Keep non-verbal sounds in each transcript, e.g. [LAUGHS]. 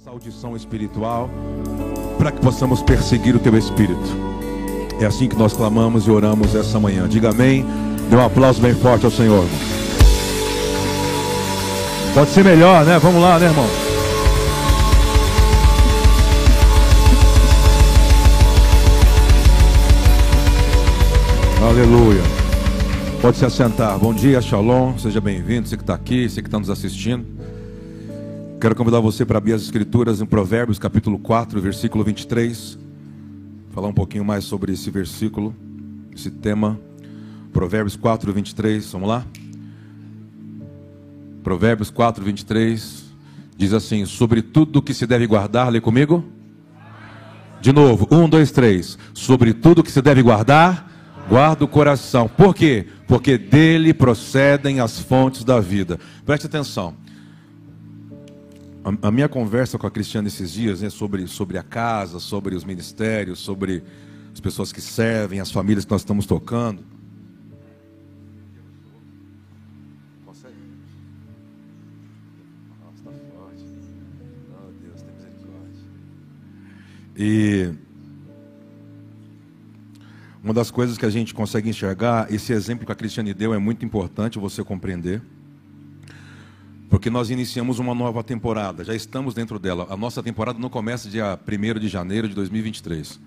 essa audição espiritual para que possamos perseguir o teu espírito. É assim que nós clamamos e oramos essa manhã. Diga amém. Dê um aplauso bem forte ao Senhor. Pode ser melhor, né? Vamos lá, né, irmão? Aleluia. Pode se assentar. Bom dia, Shalom. Seja bem-vindo. Você que está aqui, você que está nos assistindo. Quero convidar você para abrir as Escrituras em Provérbios, capítulo 4, versículo 23. Falar um pouquinho mais sobre esse versículo, esse tema. Provérbios 4, 23. Vamos lá? Provérbios 4, 23. Diz assim: Sobre tudo que se deve guardar, lê comigo. De novo, um, dois, três. Sobre tudo que se deve guardar, Guarda o coração. Por quê? Porque dele procedem as fontes da vida. Preste atenção. A, a minha conversa com a Cristiana esses dias né, sobre, sobre a casa, sobre os ministérios, sobre as pessoas que servem, as famílias que nós estamos tocando. Consegue? Nossa, está forte. Oh. E uma das coisas que a gente consegue enxergar, esse exemplo que a Cristiane deu é muito importante você compreender. Porque nós iniciamos uma nova temporada, já estamos dentro dela. A nossa temporada não começa dia 1 de janeiro de 2023.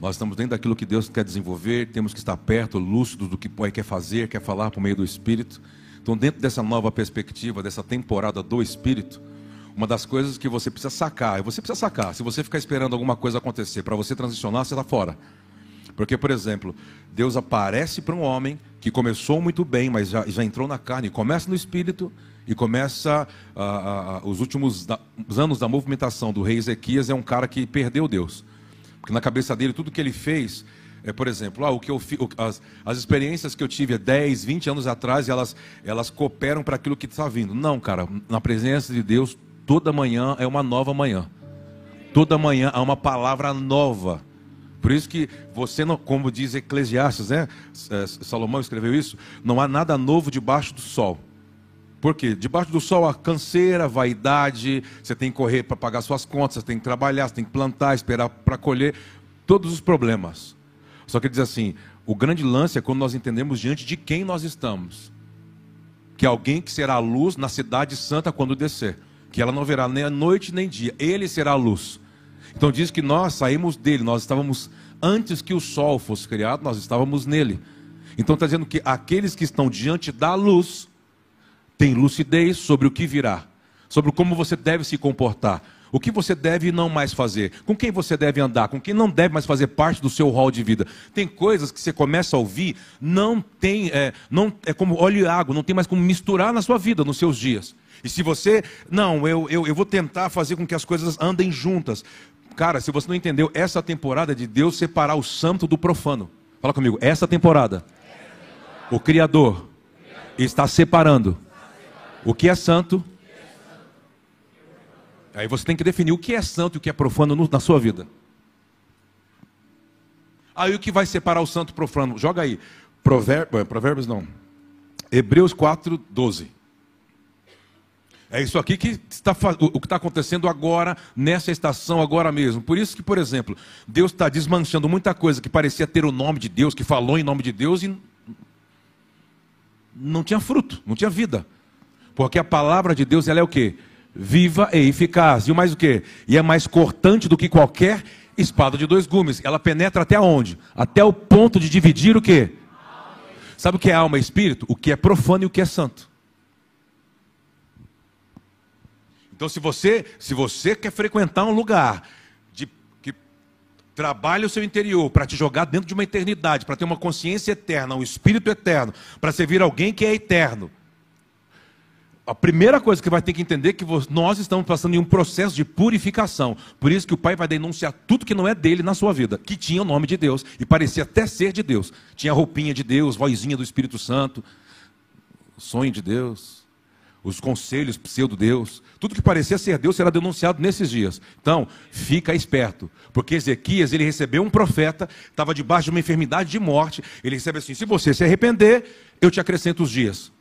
Nós estamos dentro daquilo que Deus quer desenvolver, temos que estar perto, lúcidos do que Pai quer fazer, quer falar por meio do Espírito. Então, dentro dessa nova perspectiva, dessa temporada do Espírito, uma das coisas que você precisa sacar, você precisa sacar, se você ficar esperando alguma coisa acontecer para você transicionar, você está fora. Porque, por exemplo, Deus aparece para um homem que começou muito bem, mas já, já entrou na carne, começa no espírito e começa uh, uh, uh, os últimos da, os anos da movimentação do rei Ezequias é um cara que perdeu Deus. Porque na cabeça dele, tudo que ele fez, é, por exemplo, ah, o que eu, as, as experiências que eu tive há 10, 20 anos atrás, elas, elas cooperam para aquilo que está vindo. Não, cara, na presença de Deus, toda manhã é uma nova manhã. Toda manhã há uma palavra nova. Por isso que você, não, como diz Eclesiastes, né? É, Salomão escreveu isso, não há nada novo debaixo do sol. Por quê? Debaixo do sol há canseira, vaidade, você tem que correr para pagar suas contas, você tem que trabalhar, você tem que plantar, esperar para colher, todos os problemas. Só que ele diz assim: o grande lance é quando nós entendemos diante de quem nós estamos. Que alguém que será a luz na cidade santa quando descer que ela não verá nem a noite nem dia, ele será a luz. Então diz que nós saímos dele, nós estávamos antes que o sol fosse criado, nós estávamos nele. Então está dizendo que aqueles que estão diante da luz têm lucidez sobre o que virá, sobre como você deve se comportar, o que você deve não mais fazer, com quem você deve andar, com quem não deve mais fazer parte do seu rol de vida. Tem coisas que você começa a ouvir, não tem, é, não, é como óleo e água, não tem mais como misturar na sua vida, nos seus dias. E se você, não, eu, eu, eu vou tentar fazer com que as coisas andem juntas. Cara, se você não entendeu, essa temporada de Deus separar o santo do profano. Fala comigo, essa temporada, o Criador está separando o que é santo. Aí você tem que definir o que é santo e o que é profano na sua vida. Aí o que vai separar o santo do profano? Joga aí. Provérbios, provérbios não. Hebreus 4, 12. É isso aqui que está o que está acontecendo agora, nessa estação, agora mesmo. Por isso que, por exemplo, Deus está desmanchando muita coisa que parecia ter o nome de Deus, que falou em nome de Deus e não tinha fruto, não tinha vida. Porque a palavra de Deus ela é o que? Viva e eficaz. E mais o que? E é mais cortante do que qualquer espada de dois gumes. Ela penetra até onde? Até o ponto de dividir o que? Sabe o que é alma e espírito? O que é profano e o que é santo. Então, se você, se você quer frequentar um lugar de, que trabalha o seu interior para te jogar dentro de uma eternidade, para ter uma consciência eterna, um espírito eterno, para servir alguém que é eterno, a primeira coisa que vai ter que entender é que nós estamos passando em um processo de purificação. Por isso que o Pai vai denunciar tudo que não é dele na sua vida, que tinha o nome de Deus e parecia até ser de Deus. Tinha roupinha de Deus, vozinha do Espírito Santo, sonho de Deus os conselhos pseudo-deus, tudo que parecia ser Deus será denunciado nesses dias. Então, fica esperto, porque Ezequias, ele recebeu um profeta, estava debaixo de uma enfermidade de morte, ele recebe assim, se você se arrepender, eu te acrescento os dias.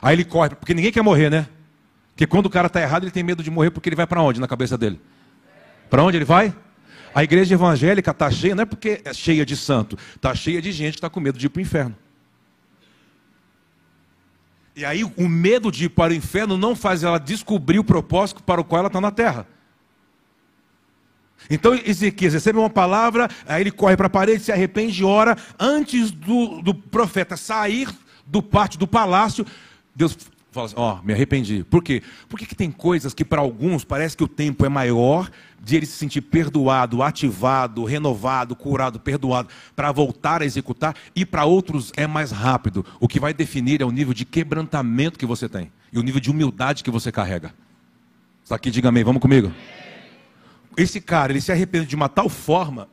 Aí ele corre, porque ninguém quer morrer, né? Porque quando o cara está errado, ele tem medo de morrer porque ele vai para onde na cabeça dele? Para onde ele vai? A igreja evangélica está cheia, não é porque é cheia de santo, está cheia de gente que está com medo de ir para o inferno. E aí o medo de ir para o inferno não faz ela descobrir o propósito para o qual ela está na terra. Então Ezequias recebe uma palavra, aí ele corre para a parede, se arrepende e ora. Antes do, do profeta sair do pátio do palácio, Deus fala assim: Ó, oh, me arrependi. Por quê? Porque que tem coisas que para alguns parece que o tempo é maior de ele se sentir perdoado, ativado, renovado, curado, perdoado, para voltar a executar, e para outros é mais rápido. O que vai definir é o nível de quebrantamento que você tem e o nível de humildade que você carrega. Está aqui, diga amém, vamos comigo. Esse cara, ele se arrepende de uma tal forma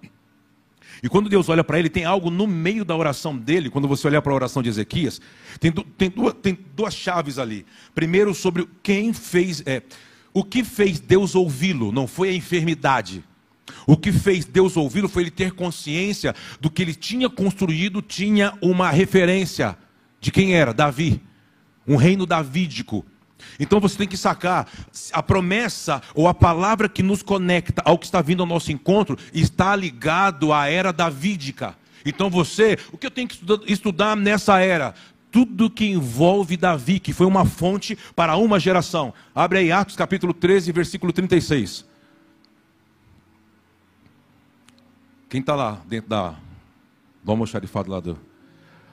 e quando Deus olha para ele, tem algo no meio da oração dele, quando você olhar para a oração de Ezequias, tem, tem, duas, tem duas chaves ali. Primeiro, sobre quem fez. É, o que fez Deus ouvi-lo não foi a enfermidade. O que fez Deus ouvi-lo foi ele ter consciência do que ele tinha construído, tinha uma referência de quem era? Davi. Um reino davídico. Então você tem que sacar a promessa ou a palavra que nos conecta ao que está vindo ao nosso encontro está ligado à era davídica. Então você, o que eu tenho que estudar nessa era? tudo que envolve Davi, que foi uma fonte para uma geração. Abre aí Atos capítulo 13, versículo 36. Quem está lá dentro da. Do almoxarifado lá do.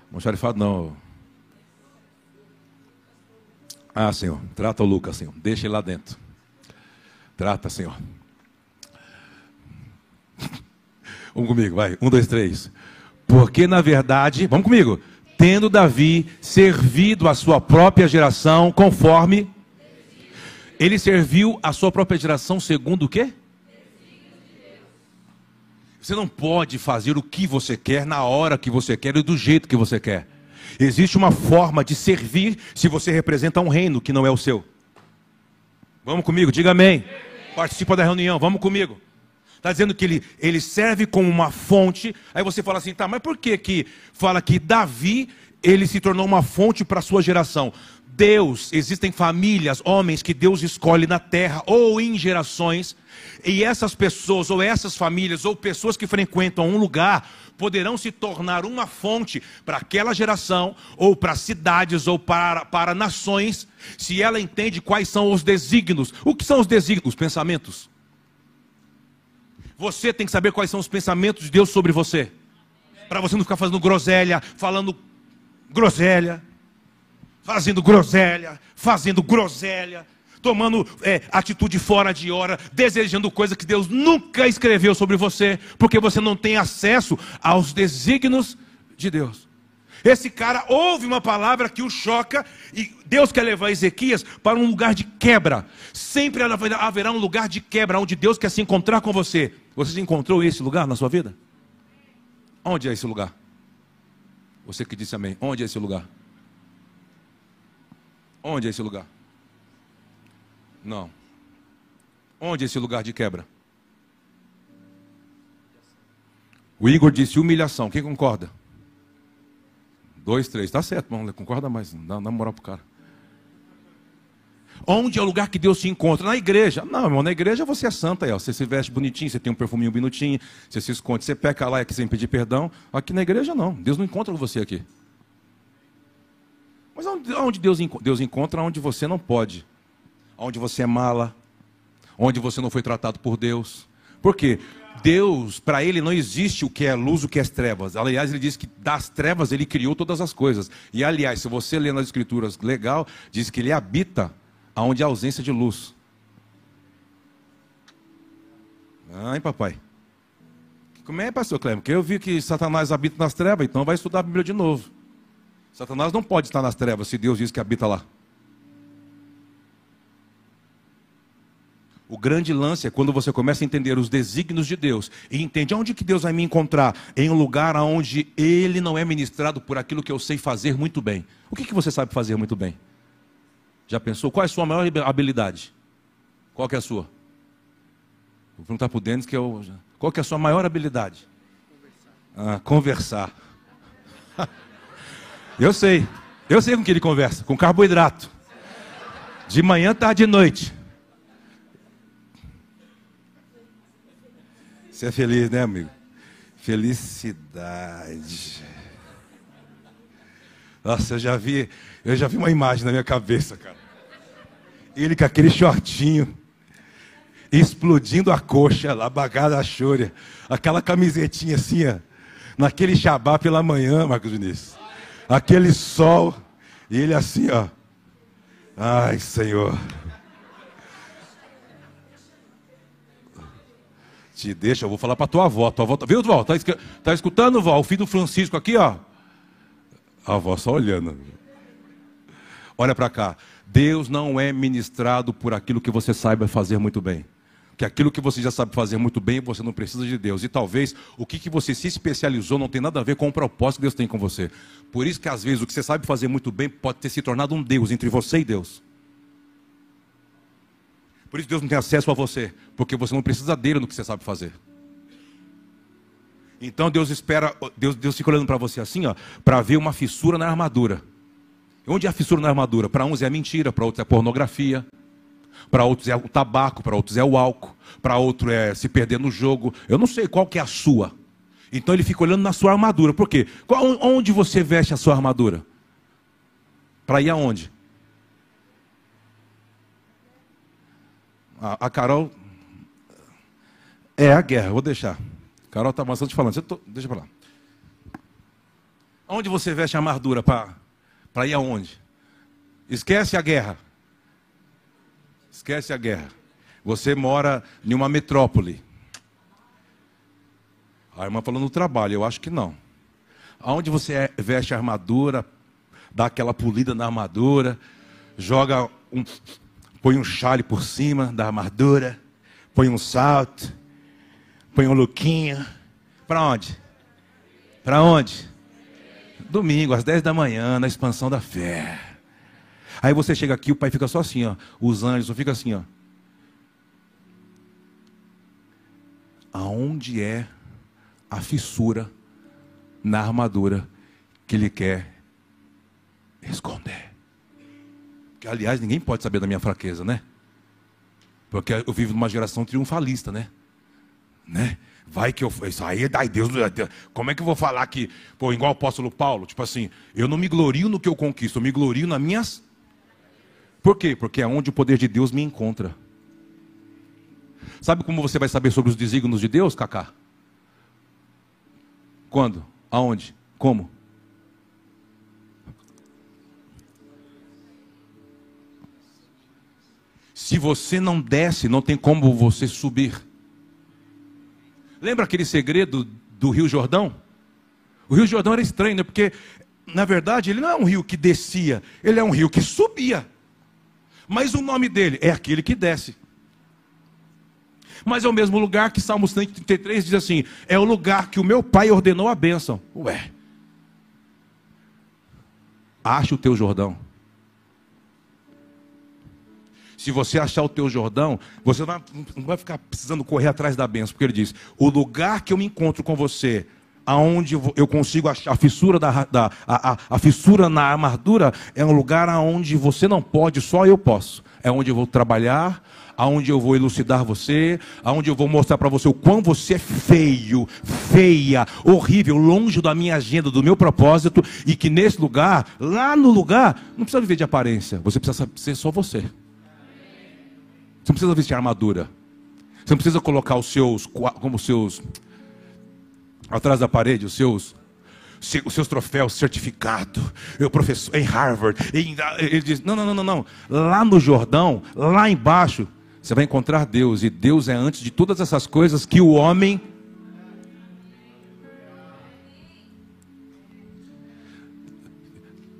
Almoxarifado não. Ah, Senhor, trata o Lucas, Senhor. Deixa ele lá dentro. Trata, Senhor. Vamos comigo, vai. Um, dois, três. Porque na verdade, vamos comigo tendo Davi servido a sua própria geração conforme ele serviu a sua própria geração segundo o quê? Você não pode fazer o que você quer na hora que você quer e do jeito que você quer. Existe uma forma de servir se você representa um reino que não é o seu. Vamos comigo, diga amém. Participa da reunião, vamos comigo. Está dizendo que ele, ele serve como uma fonte. Aí você fala assim, tá, mas por que que fala que Davi, ele se tornou uma fonte para a sua geração? Deus, existem famílias, homens que Deus escolhe na terra ou em gerações, e essas pessoas, ou essas famílias, ou pessoas que frequentam um lugar, poderão se tornar uma fonte para aquela geração, ou para cidades, ou para, para nações, se ela entende quais são os desígnios. O que são os desígnios? Pensamentos. Você tem que saber quais são os pensamentos de Deus sobre você. Para você não ficar fazendo groselha, falando groselha, fazendo groselha, fazendo groselha, tomando é, atitude fora de hora, desejando coisa que Deus nunca escreveu sobre você, porque você não tem acesso aos desígnios de Deus. Esse cara ouve uma palavra que o choca e Deus quer levar Ezequias para um lugar de quebra. Sempre haverá um lugar de quebra onde Deus quer se encontrar com você. Você encontrou esse lugar na sua vida? Onde é esse lugar? Você que disse amém. Onde é esse lugar? Onde é esse lugar? Não. Onde é esse lugar de quebra? O Igor disse humilhação. Quem concorda? Dois, três. Está certo, irmão. Concorda mais. Dá, dá moral pro cara. Onde é o lugar que Deus se encontra? Na igreja. Não, irmão, na igreja você é santa. Aí, ó. Você se veste bonitinho, você tem um perfuminho bonitinho, você se esconde, você peca lá aqui sem pedir perdão. Aqui na igreja não. Deus não encontra você aqui. Mas onde Deus, Deus encontra? Onde você não pode. Onde você é mala. Onde você não foi tratado por Deus. Por quê? Deus, para ele não existe o que é luz, o que é trevas. Aliás, ele diz que das trevas ele criou todas as coisas. E aliás, se você ler nas escrituras legal, diz que ele habita onde há ausência de luz. Ai, papai. Como é, pastor Cleber? Porque eu vi que Satanás habita nas trevas, então vai estudar a Bíblia de novo. Satanás não pode estar nas trevas se Deus diz que habita lá. O grande lance é quando você começa a entender os desígnios de Deus e entende onde que Deus vai me encontrar em um lugar onde Ele não é ministrado por aquilo que eu sei fazer muito bem. O que, que você sabe fazer muito bem? Já pensou? Qual é a sua maior habilidade? Qual que é a sua? Vou perguntar para o Denis que eu. Qual que é a sua maior habilidade? Conversar. Ah, conversar. [LAUGHS] eu sei. Eu sei com que ele conversa. Com carboidrato. De manhã, tarde e noite. Você é feliz, né, amigo? Felicidade. Nossa, eu já vi, eu já vi uma imagem na minha cabeça, cara. Ele com aquele shortinho, explodindo a coxa, lá bagada a chore, aquela camisetinha assim, ó, naquele chabá pela manhã, Marcos Vinícius. Aquele sol, e ele assim, ó. Ai, Senhor. Te deixa, eu vou falar para tua avó. Tua avó tá, viu, vó? Tá, tá escutando, vó? O filho do Francisco aqui, ó. A avó só olhando. Olha para cá. Deus não é ministrado por aquilo que você saiba fazer muito bem. Que aquilo que você já sabe fazer muito bem, você não precisa de Deus. E talvez o que, que você se especializou não tem nada a ver com o propósito que Deus tem com você. Por isso que às vezes o que você sabe fazer muito bem pode ter se tornado um Deus entre você e Deus. Por isso Deus não tem acesso a você, porque você não precisa dele no que você sabe fazer. Então Deus espera, Deus, Deus fica olhando para você assim, ó, para ver uma fissura na armadura. Onde é a fissura na armadura? Para uns é a mentira, para outros é a pornografia, para outros é o tabaco, para outros é o álcool, para outro é se perder no jogo. Eu não sei qual que é a sua. Então ele fica olhando na sua armadura. Por quê? Onde você veste a sua armadura? Para ir aonde? A, a Carol. É a guerra, vou deixar. Carol está bastante falando. Tô, deixa para lá. Onde você veste a armadura para ir aonde? Esquece a guerra. Esquece a guerra. Você mora em uma metrópole. A irmã falou no trabalho, eu acho que não. Aonde você é, veste a armadura, dá aquela polida na armadura, joga um, põe um chale por cima da armadura, põe um salto, põe um lookinho. Para onde? Para onde? Domingo, às 10 da manhã, na expansão da fé. Aí você chega aqui, o pai fica só assim, ó. Os anjos ficam assim, ó. Aonde é a fissura na armadura que ele quer esconder? Que, aliás, ninguém pode saber da minha fraqueza, né? Porque eu vivo numa geração triunfalista, né? Né? Vai que eu. Isso aí, ai Deus, como é que eu vou falar que. Pô, igual o apóstolo Paulo, tipo assim, eu não me glorio no que eu conquisto, eu me glorio nas minhas. Por quê? Porque é onde o poder de Deus me encontra. Sabe como você vai saber sobre os desígnios de Deus, Cacá? Quando? Aonde? Como? Se você não desce, não tem como você subir. Lembra aquele segredo do Rio Jordão? O Rio Jordão era estranho, né? Porque, na verdade, ele não é um rio que descia, ele é um rio que subia. Mas o nome dele é aquele que desce. Mas é o mesmo lugar que Salmo 133 diz assim: é o lugar que o meu pai ordenou a bênção. Ué, acha o teu Jordão. Se você achar o teu Jordão, você não vai ficar precisando correr atrás da benção, porque ele diz: o lugar que eu me encontro com você, aonde eu consigo achar a fissura, da, da a, a, a, fissura na armadura, é um lugar aonde você não pode, só eu posso. É onde eu vou trabalhar, aonde eu vou elucidar você, aonde eu vou mostrar para você o quão você é feio, feia, horrível, longe da minha agenda, do meu propósito, e que nesse lugar, lá no lugar, não precisa viver de aparência, você precisa ser só você. Você não precisa vestir armadura. Você não precisa colocar os seus, como os seus, atrás da parede, os seus, os seus troféus, certificado, eu professor em Harvard. Ele diz: não, não, não, não, não. Lá no Jordão, lá embaixo, você vai encontrar Deus. E Deus é antes de todas essas coisas que o homem.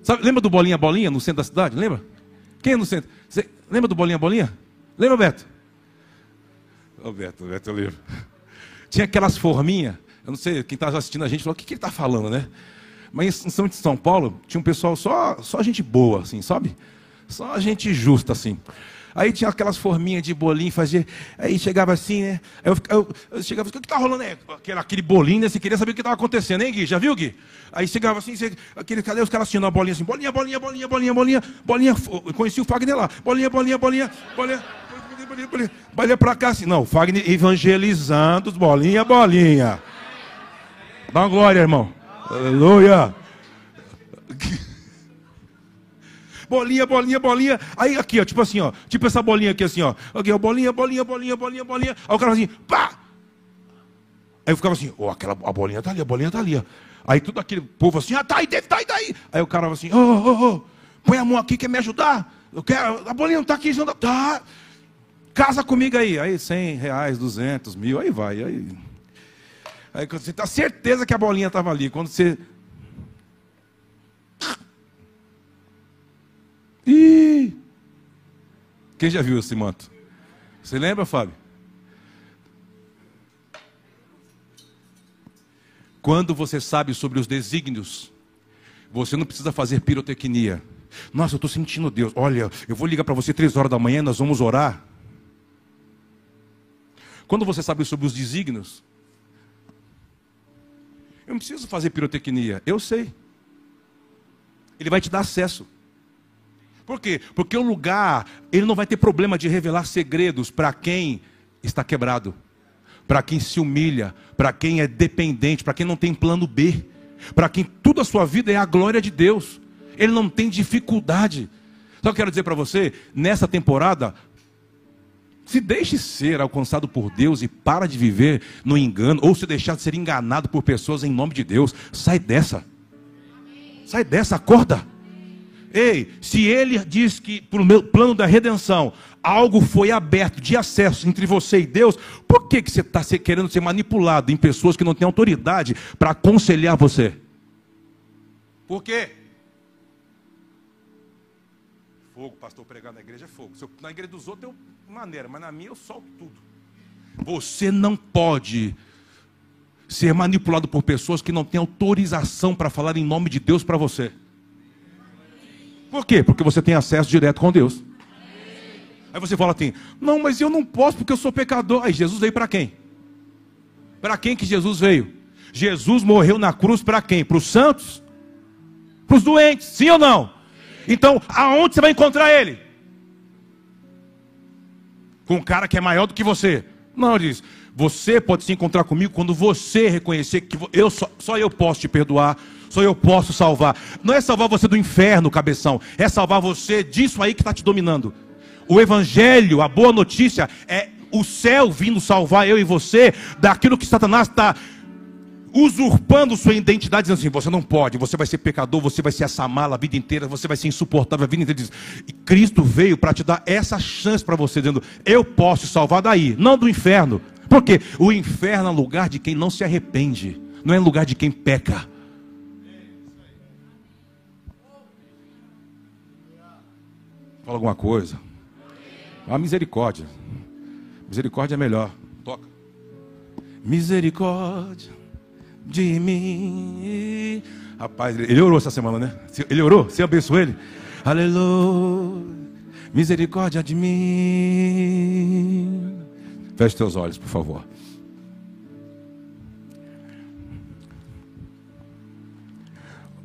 Sabe, lembra do Bolinha Bolinha no centro da cidade? Lembra? Quem é no centro? Você, lembra do Bolinha Bolinha? Lembra, Beto? Ô, Beto, Beto, eu lembro. Tinha aquelas forminhas, eu não sei, quem estava assistindo a gente falou, o que, que ele está falando, né? Mas em São, São Paulo, tinha um pessoal só, só gente boa, assim, sabe? Só gente justa, assim. Aí tinha aquelas forminhas de bolinho, fazia. Aí chegava assim, né? Aí eu, eu, eu chegava, o que está rolando aí? Aquele, aquele bolinho, né? Você queria saber o que estava acontecendo, hein, Gui? Já viu, Gui? Aí chegava assim, você, aquele, cadê os caras assistindo a bolinha assim? Bolinha, bolinha, bolinha, bolinha, bolinha, bolinha. Eu conheci o Fagner lá. Bolinha, bolinha, bolinha, bolinha. Bolinha, bolinha, bolinha pra cá assim. Não, Fagner evangelizando bolinha, bolinha. Dá uma glória, irmão. Aleluia. [LAUGHS] bolinha, bolinha, bolinha. Aí aqui, ó, tipo assim, ó. Tipo essa bolinha aqui, assim, ó. Aqui, ó, bolinha, bolinha, bolinha, bolinha, bolinha. Aí o cara assim, pá! Aí eu ficava assim, ó, aquela, a bolinha tá ali, a bolinha tá ali, ó. Aí tudo aquele povo assim, ah, tá aí, tá aí, tá aí. Aí o cara assim, ô, ô, ô, põe a mão aqui, quer me ajudar? Eu quero, a bolinha não tá aqui, não tá. Casa comigo aí. Aí 100 reais, 200 mil, aí vai. Aí, aí você tá certeza que a bolinha tava ali. Quando você Ih! Quem já viu esse manto? Você lembra, Fábio? Quando você sabe sobre os desígnios, você não precisa fazer pirotecnia. Nossa, eu estou sentindo Deus. Olha, eu vou ligar para você três horas da manhã, nós vamos orar. Quando você sabe sobre os desígnios, eu não preciso fazer pirotecnia, eu sei. Ele vai te dar acesso. Por quê? Porque o lugar, ele não vai ter problema de revelar segredos para quem está quebrado, para quem se humilha, para quem é dependente, para quem não tem plano B, para quem toda a sua vida é a glória de Deus. Ele não tem dificuldade. Só quero dizer para você, nessa temporada, se deixe ser alcançado por Deus e para de viver no engano, ou se deixar de ser enganado por pessoas em nome de Deus. Sai dessa. Sai dessa, acorda. Ei, se ele diz que para o meu plano da redenção algo foi aberto de acesso entre você e Deus, por que, que você está querendo ser manipulado em pessoas que não têm autoridade para aconselhar você? Por quê? Fogo, pastor, pregar na igreja é fogo. Na igreja dos outros é maneira, mas na minha eu solto tudo. Você não pode ser manipulado por pessoas que não têm autorização para falar em nome de Deus para você. Por quê? Porque você tem acesso direto com Deus. Aí você fala assim: não, mas eu não posso porque eu sou pecador. Aí Jesus veio para quem? Para quem que Jesus veio? Jesus morreu na cruz para quem? Para os santos? Para os doentes? Sim ou não? Então, aonde você vai encontrar ele? Com um cara que é maior do que você? Não, ele diz: você pode se encontrar comigo quando você reconhecer que eu só, só eu posso te perdoar, só eu posso salvar. Não é salvar você do inferno, cabeção. É salvar você disso aí que está te dominando. O Evangelho, a boa notícia, é o céu vindo salvar eu e você daquilo que Satanás está usurpando sua identidade, dizendo assim: você não pode, você vai ser pecador, você vai ser essa mala a vida inteira, você vai ser insuportável a vida inteira. E Cristo veio para te dar essa chance para você, dizendo: eu posso te salvar daí, não do inferno. Porque o inferno é lugar de quem não se arrepende, não é lugar de quem peca. Fala alguma coisa. A misericórdia. Misericórdia é melhor. Toca. Misericórdia de mim. Rapaz, ele orou essa semana, né? Ele orou? Você abençoou ele? Aleluia. Misericórdia de mim. Feche teus olhos, por favor.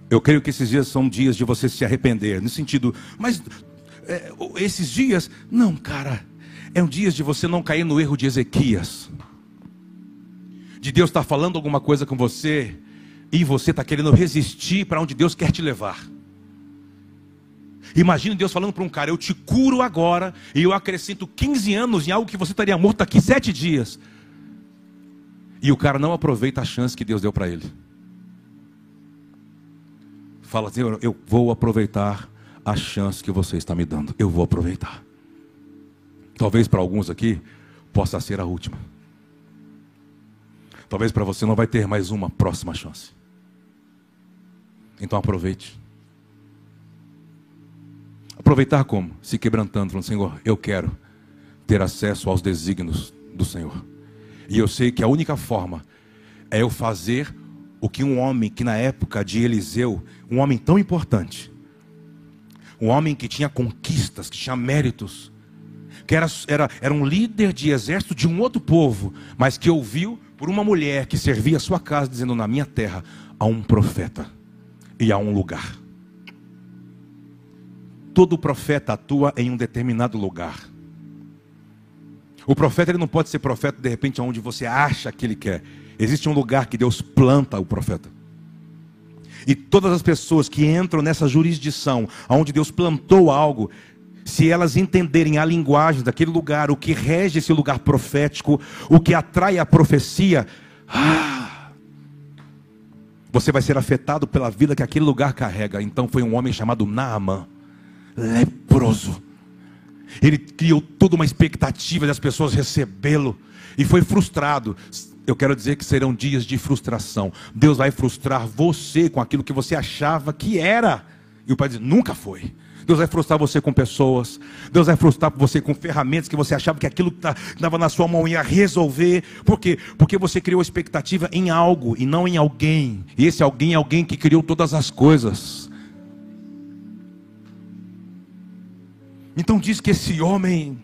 Eu creio que esses dias são dias de você se arrepender, no sentido, mas é, esses dias, não, cara, é um dias de você não cair no erro de Ezequias. De Deus estar tá falando alguma coisa com você e você está querendo resistir para onde Deus quer te levar. Imagine Deus falando para um cara: Eu te curo agora e eu acrescento 15 anos em algo que você estaria morto daqui sete dias. E o cara não aproveita a chance que Deus deu para ele. Fala assim: Eu vou aproveitar a chance que você está me dando. Eu vou aproveitar. Talvez para alguns aqui possa ser a última. Talvez para você não vai ter mais uma próxima chance. Então aproveite. Aproveitar como? Se quebrantando, falando, Senhor, eu quero ter acesso aos desígnios do Senhor. E eu sei que a única forma é eu fazer o que um homem que na época de Eliseu, um homem tão importante, um homem que tinha conquistas, que tinha méritos, que era, era, era um líder de exército de um outro povo, mas que ouviu por uma mulher que servia a sua casa, dizendo: Na minha terra há um profeta e há um lugar. Todo profeta atua em um determinado lugar. O profeta ele não pode ser profeta de repente onde você acha que ele quer. Existe um lugar que Deus planta o profeta. E todas as pessoas que entram nessa jurisdição, onde Deus plantou algo, se elas entenderem a linguagem daquele lugar, o que rege esse lugar profético, o que atrai a profecia, ah, você vai ser afetado pela vida que aquele lugar carrega. Então foi um homem chamado Naaman, leproso. Ele criou toda uma expectativa das pessoas recebê-lo e foi frustrado. Eu quero dizer que serão dias de frustração. Deus vai frustrar você com aquilo que você achava que era. E o Pai diz: nunca foi. Deus vai frustrar você com pessoas. Deus vai frustrar você com ferramentas que você achava que aquilo que estava na sua mão ia resolver. Por quê? Porque você criou expectativa em algo e não em alguém. E esse alguém é alguém que criou todas as coisas. Então diz que esse homem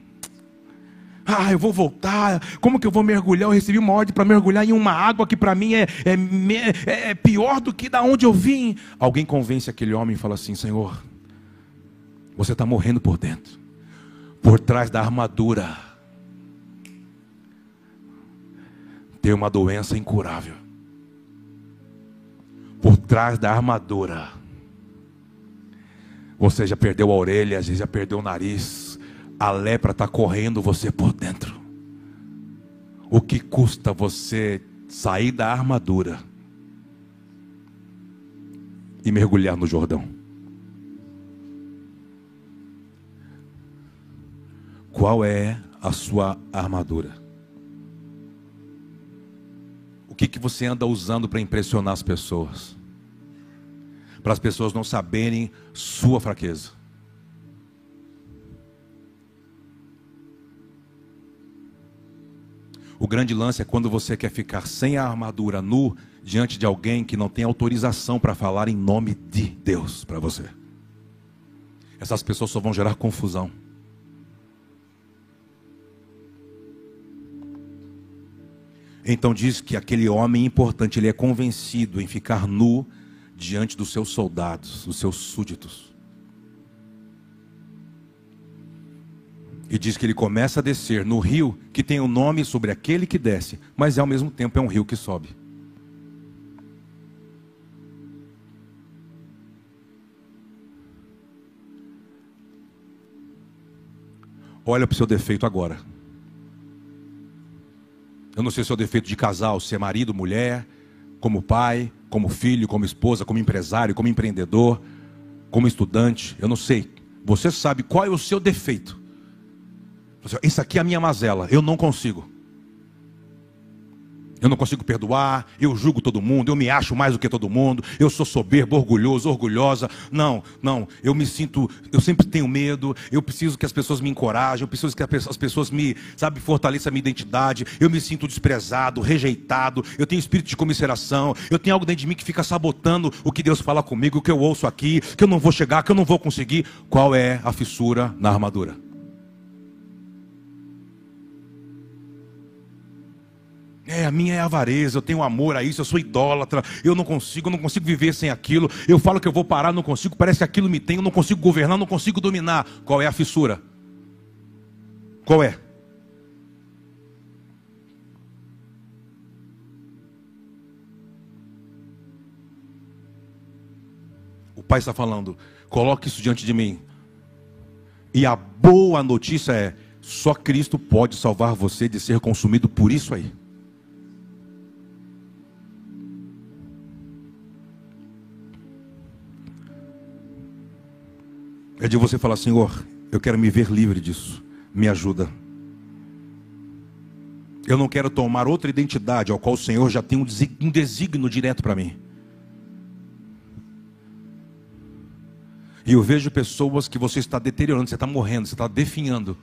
ah, eu vou voltar. Como que eu vou mergulhar? Eu recebi uma ordem para mergulhar em uma água que para mim é, é, é, é, pior do que da onde eu vim. Alguém convence aquele homem e fala assim: Senhor, você está morrendo por dentro, por trás da armadura. Tem uma doença incurável. Por trás da armadura. Você já perdeu a orelha, já perdeu o nariz a lepra está correndo você por dentro. O que custa você sair da armadura e mergulhar no Jordão? Qual é a sua armadura? O que, que você anda usando para impressionar as pessoas? Para as pessoas não saberem sua fraqueza. O grande lance é quando você quer ficar sem a armadura nu diante de alguém que não tem autorização para falar em nome de Deus para você. Essas pessoas só vão gerar confusão. Então diz que aquele homem importante, ele é convencido em ficar nu diante dos seus soldados, dos seus súditos. E diz que ele começa a descer no rio que tem o um nome sobre aquele que desce, mas ao mesmo tempo é um rio que sobe. Olha para o seu defeito agora. Eu não sei se é o defeito de casal, se é marido, mulher, como pai, como filho, como esposa, como empresário, como empreendedor, como estudante. Eu não sei. Você sabe qual é o seu defeito. Isso aqui é a minha mazela, eu não consigo. Eu não consigo perdoar, eu julgo todo mundo, eu me acho mais do que todo mundo, eu sou soberbo, orgulhoso, orgulhosa. Não, não, eu me sinto, eu sempre tenho medo, eu preciso que as pessoas me encorajem, eu preciso que as pessoas me, sabe, fortaleçam a minha identidade. Eu me sinto desprezado, rejeitado, eu tenho espírito de comisseração, eu tenho algo dentro de mim que fica sabotando o que Deus fala comigo, o que eu ouço aqui, que eu não vou chegar, que eu não vou conseguir. Qual é a fissura na armadura? É, a minha é avareza, eu tenho amor a isso, eu sou idólatra, eu não consigo, eu não consigo viver sem aquilo. Eu falo que eu vou parar, não consigo, parece que aquilo me tem, eu não consigo governar, não consigo dominar. Qual é a fissura? Qual é? O pai está falando, coloque isso diante de mim. E a boa notícia é: só Cristo pode salvar você de ser consumido por isso aí. É de você falar, Senhor, eu quero me ver livre disso. Me ajuda. Eu não quero tomar outra identidade ao qual o Senhor já tem um desígnio direto para mim. E eu vejo pessoas que você está deteriorando, você está morrendo, você está definhando,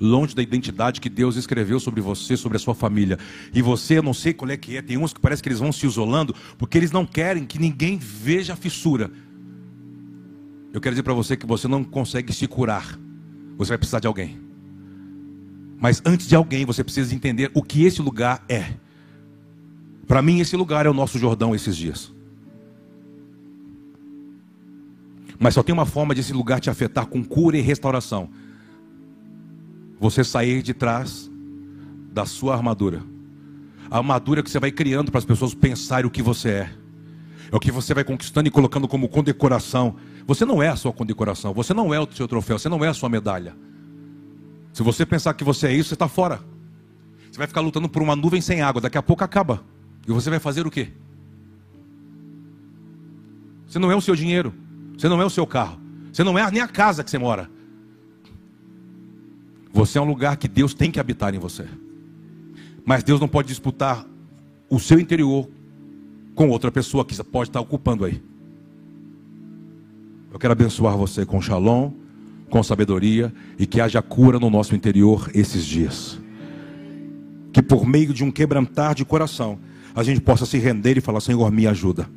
longe da identidade que Deus escreveu sobre você, sobre a sua família. E você, eu não sei qual é que é, tem uns que parece que eles vão se isolando, porque eles não querem que ninguém veja a fissura. Eu quero dizer para você que você não consegue se curar. Você vai precisar de alguém. Mas antes de alguém, você precisa entender o que esse lugar é. Para mim, esse lugar é o nosso Jordão esses dias. Mas só tem uma forma de esse lugar te afetar com cura e restauração. Você sair de trás da sua armadura. A armadura que você vai criando para as pessoas pensarem o que você é. É o que você vai conquistando e colocando como condecoração. Você não é a sua condecoração, você não é o seu troféu, você não é a sua medalha. Se você pensar que você é isso, você está fora. Você vai ficar lutando por uma nuvem sem água, daqui a pouco acaba. E você vai fazer o quê? Você não é o seu dinheiro, você não é o seu carro, você não é nem a casa que você mora. Você é um lugar que Deus tem que habitar em você. Mas Deus não pode disputar o seu interior com outra pessoa que pode estar ocupando aí. Eu quero abençoar você com shalom, com sabedoria e que haja cura no nosso interior esses dias. Que por meio de um quebrantar de coração, a gente possa se render e falar: Senhor, me ajuda.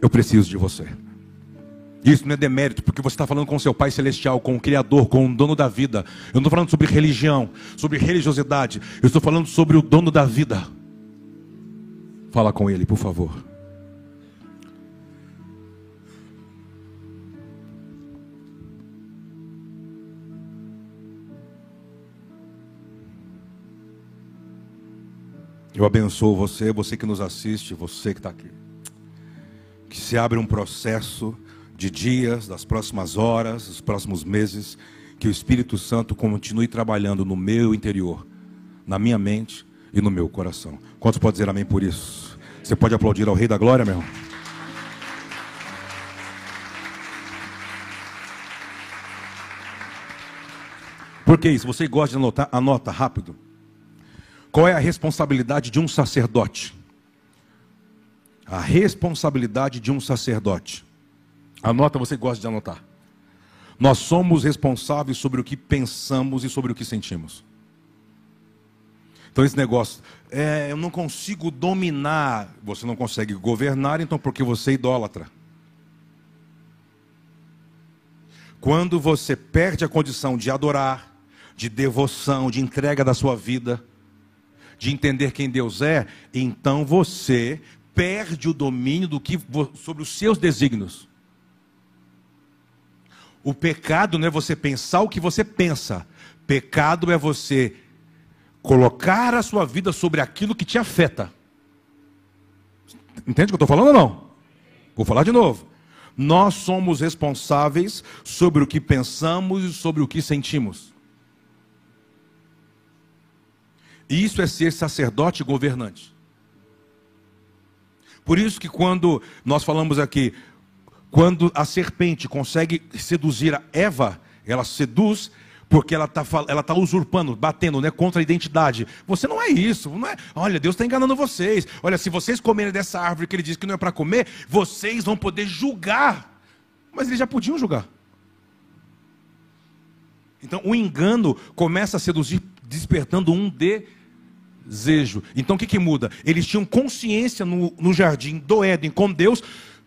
Eu preciso de você. Isso não é demérito, porque você está falando com seu Pai Celestial, com o Criador, com o dono da vida. Eu não estou falando sobre religião, sobre religiosidade. Eu estou falando sobre o dono da vida. Fala com ele, por favor. Eu abençoo você, você que nos assiste, você que está aqui. Que se abre um processo de dias, das próximas horas, dos próximos meses, que o Espírito Santo continue trabalhando no meu interior, na minha mente e no meu coração. Quantos podem dizer amém por isso? Você pode aplaudir ao Rei da Glória, meu irmão? Por que isso? Você gosta de anotar? Anota rápido. Qual é a responsabilidade de um sacerdote? A responsabilidade de um sacerdote. Anota, você gosta de anotar. Nós somos responsáveis sobre o que pensamos e sobre o que sentimos. Então, esse negócio, é, eu não consigo dominar, você não consegue governar, então porque você é idólatra. Quando você perde a condição de adorar, de devoção, de entrega da sua vida, de entender quem Deus é, então você perde o domínio do que sobre os seus desígnios. O pecado não é você pensar o que você pensa. Pecado é você colocar a sua vida sobre aquilo que te afeta. Entende o que eu estou falando ou não? Vou falar de novo. Nós somos responsáveis sobre o que pensamos e sobre o que sentimos. E isso é ser sacerdote governante. Por isso que quando nós falamos aqui, quando a serpente consegue seduzir a Eva, ela seduz porque ela está ela tá usurpando, batendo né, contra a identidade. Você não é isso. Não é, olha, Deus está enganando vocês. Olha, se vocês comerem dessa árvore que ele disse que não é para comer, vocês vão poder julgar. Mas eles já podiam julgar. Então o engano começa a seduzir, despertando um de desejo. Então o que, que muda? Eles tinham consciência no, no jardim do Éden com Deus,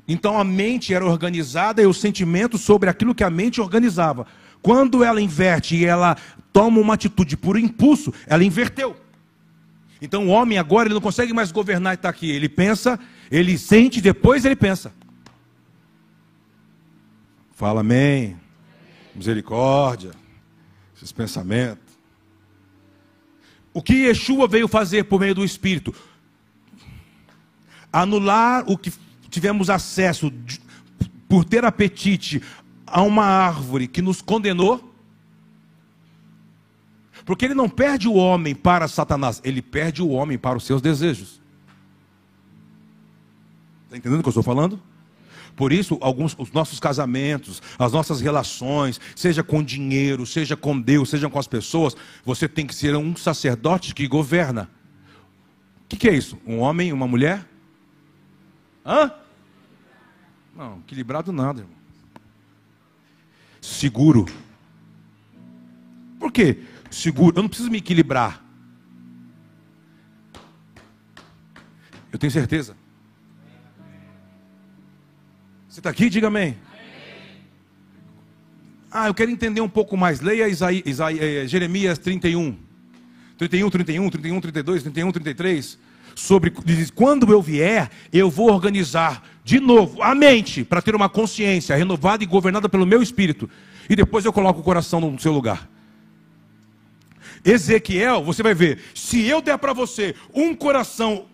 então a mente era organizada e o sentimento sobre aquilo que a mente organizava. Quando ela inverte e ela toma uma atitude por impulso, ela inverteu. Então o homem agora ele não consegue mais governar e está aqui. Ele pensa, ele sente, depois ele pensa. Fala amém. Misericórdia. Esses pensamentos. O que Yeshua veio fazer por meio do Espírito? Anular o que tivemos acesso por ter apetite a uma árvore que nos condenou. Porque ele não perde o homem para Satanás, ele perde o homem para os seus desejos. Está entendendo o que eu estou falando? Por isso, alguns os nossos casamentos, as nossas relações, seja com dinheiro, seja com Deus, seja com as pessoas, você tem que ser um sacerdote que governa. O que, que é isso? Um homem uma mulher? Hã? Não, equilibrado nada, irmão. Seguro. Por quê? Seguro. Eu não preciso me equilibrar. Eu tenho certeza. Você está aqui? Diga amém. Ah, eu quero entender um pouco mais. Leia Isaí, Isaí, eh, Jeremias 31. 31, 31, 31, 32, 31, 33, sobre diz, quando eu vier, eu vou organizar de novo a mente para ter uma consciência renovada e governada pelo meu espírito. E depois eu coloco o coração no seu lugar. Ezequiel, você vai ver, se eu der para você um coração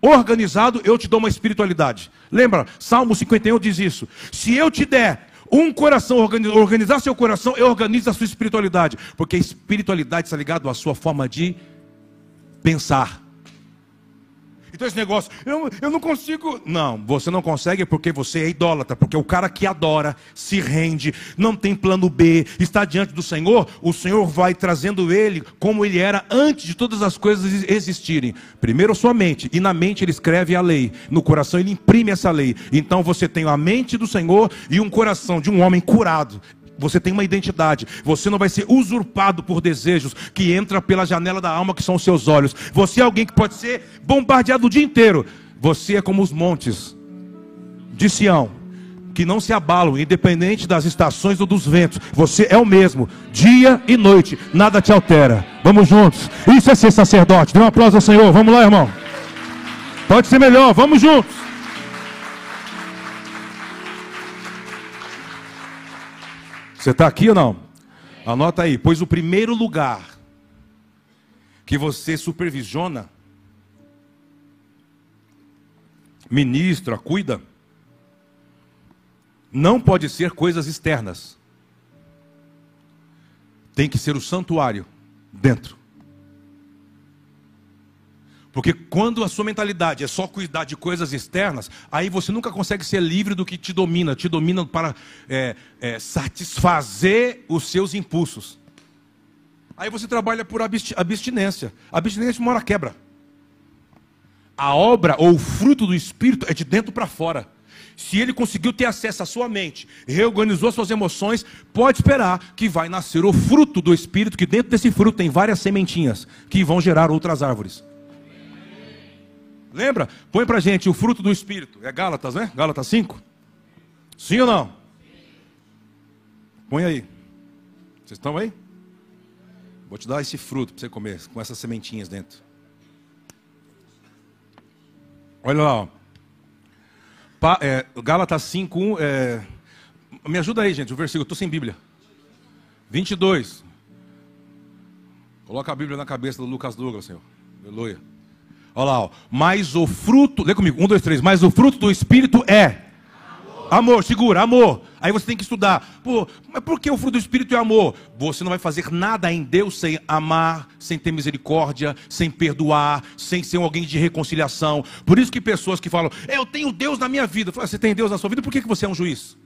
organizado, eu te dou uma espiritualidade. Lembra? Salmo 51 diz isso. Se eu te der um coração, organizar seu coração, eu organizo a sua espiritualidade. Porque a espiritualidade está ligada à sua forma de pensar. Então esse negócio, eu, eu não consigo. Não, você não consegue porque você é idólatra. Porque o cara que adora, se rende, não tem plano B, está diante do Senhor, o Senhor vai trazendo ele como ele era antes de todas as coisas existirem. Primeiro sua mente, e na mente ele escreve a lei, no coração ele imprime essa lei. Então você tem a mente do Senhor e um coração de um homem curado. Você tem uma identidade. Você não vai ser usurpado por desejos que entra pela janela da alma que são os seus olhos. Você é alguém que pode ser bombardeado o dia inteiro. Você é como os montes de Sião, que não se abalam, independente das estações ou dos ventos. Você é o mesmo, dia e noite, nada te altera. Vamos juntos. Isso é ser sacerdote. Dê um aplauso ao Senhor. Vamos lá, irmão. Pode ser melhor. Vamos juntos. Você está aqui ou não? Anota aí. Pois o primeiro lugar que você supervisiona, ministra, cuida, não pode ser coisas externas. Tem que ser o santuário dentro. Porque quando a sua mentalidade é só cuidar de coisas externas, aí você nunca consegue ser livre do que te domina, te domina para é, é, satisfazer os seus impulsos. Aí você trabalha por abstinência. Abstinência uma hora quebra. A obra ou o fruto do Espírito é de dentro para fora. Se ele conseguiu ter acesso à sua mente, reorganizou suas emoções, pode esperar que vai nascer o fruto do Espírito, que dentro desse fruto tem várias sementinhas que vão gerar outras árvores. Lembra? Põe pra gente o fruto do Espírito. É Gálatas, né? Gálatas 5? Sim ou não? Põe aí. Vocês estão aí? Vou te dar esse fruto para você comer, com essas sementinhas dentro. Olha lá, ó. Pa, é, Gálatas 5, 1. É... Me ajuda aí, gente, o versículo. Estou sem Bíblia. 22. Coloca a Bíblia na cabeça do Lucas Douglas, Senhor. Aleluia. Olha lá, ó. mas o fruto, lê comigo, um, dois, três, mas o fruto do Espírito é amor. amor, segura, amor. Aí você tem que estudar. Pô, mas por que o fruto do Espírito é amor? Você não vai fazer nada em Deus sem amar, sem ter misericórdia, sem perdoar, sem ser alguém de reconciliação. Por isso que pessoas que falam, eu tenho Deus na minha vida. Você tem Deus na sua vida, por que você é um juiz?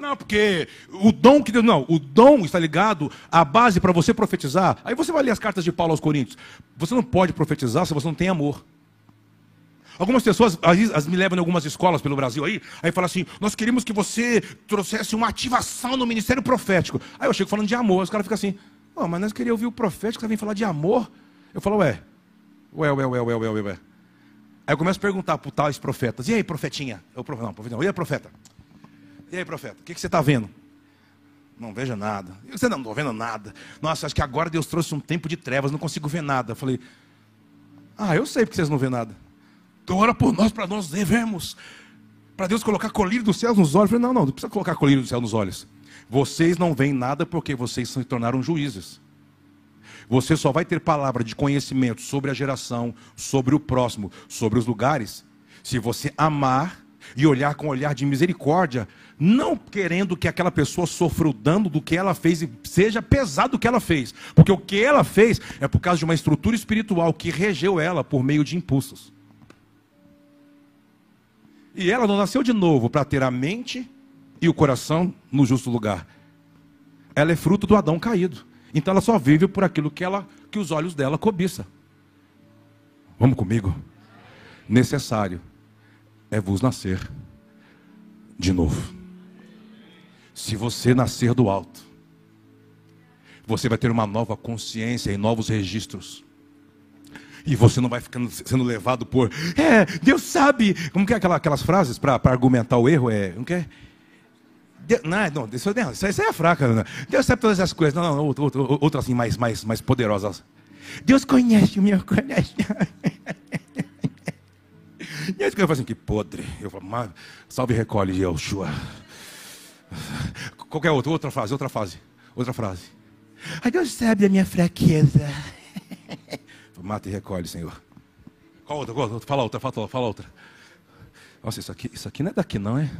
Não, porque o dom que Deus. Não, o dom está ligado à base para você profetizar. Aí você vai ler as cartas de Paulo aos Coríntios. Você não pode profetizar se você não tem amor. Algumas pessoas vezes, me levam em algumas escolas pelo Brasil aí, aí falam assim: nós queríamos que você trouxesse uma ativação no ministério profético. Aí eu chego falando de amor, os caras ficam assim: oh, mas nós queríamos ouvir o profético, você vem falar de amor? Eu falo: ué, ué, ué, ué, ué, ué, ué. Aí eu começo a perguntar para tais profetas: e aí, profetinha? Eu, não, profeta, e aí, profeta? E aí, profeta, o que, que você está vendo? Não vejo nada. Eu disse, não, não estou vendo nada. Nossa, acho que agora Deus trouxe um tempo de trevas, não consigo ver nada. Eu falei, ah, eu sei porque vocês não vêem nada. Então ora por nós para nós devemos. Para Deus colocar colírio dos céus nos olhos. Eu falei, não, não, não precisa colocar colírio do céu nos olhos. Vocês não veem nada porque vocês se tornaram juízes. Você só vai ter palavra de conhecimento sobre a geração, sobre o próximo, sobre os lugares, se você amar e olhar com olhar de misericórdia não querendo que aquela pessoa sofra o dano do que ela fez e seja pesado o que ela fez, porque o que ela fez é por causa de uma estrutura espiritual que regeu ela por meio de impulsos. E ela não nasceu de novo para ter a mente e o coração no justo lugar. Ela é fruto do Adão caído. Então ela só vive por aquilo que ela que os olhos dela cobiça. Vamos comigo. Necessário é vos nascer de novo. Se você nascer do alto, você vai ter uma nova consciência e novos registros. E você não vai ficando sendo levado por, é, Deus sabe. Como que é aquela, aquelas frases para argumentar o erro? É, como que é? Deus, não, não, isso, não, isso aí é fraca. Não. Deus sabe todas as coisas. Não, não, outra, outra, outra assim, mais, mais, mais poderosa. Deus conhece o meu coração. [LAUGHS] E aí eu falo assim, que podre. Eu falo, salve recolhe, Yoshua. Qualquer outra, outra frase, outra frase, outra frase. A Deus sabe da minha fraqueza. Mata e recolhe, Senhor. Qual outra? Qual outra? Fala outra, fala, fala outra. Nossa, isso aqui, isso aqui não é daqui não, é?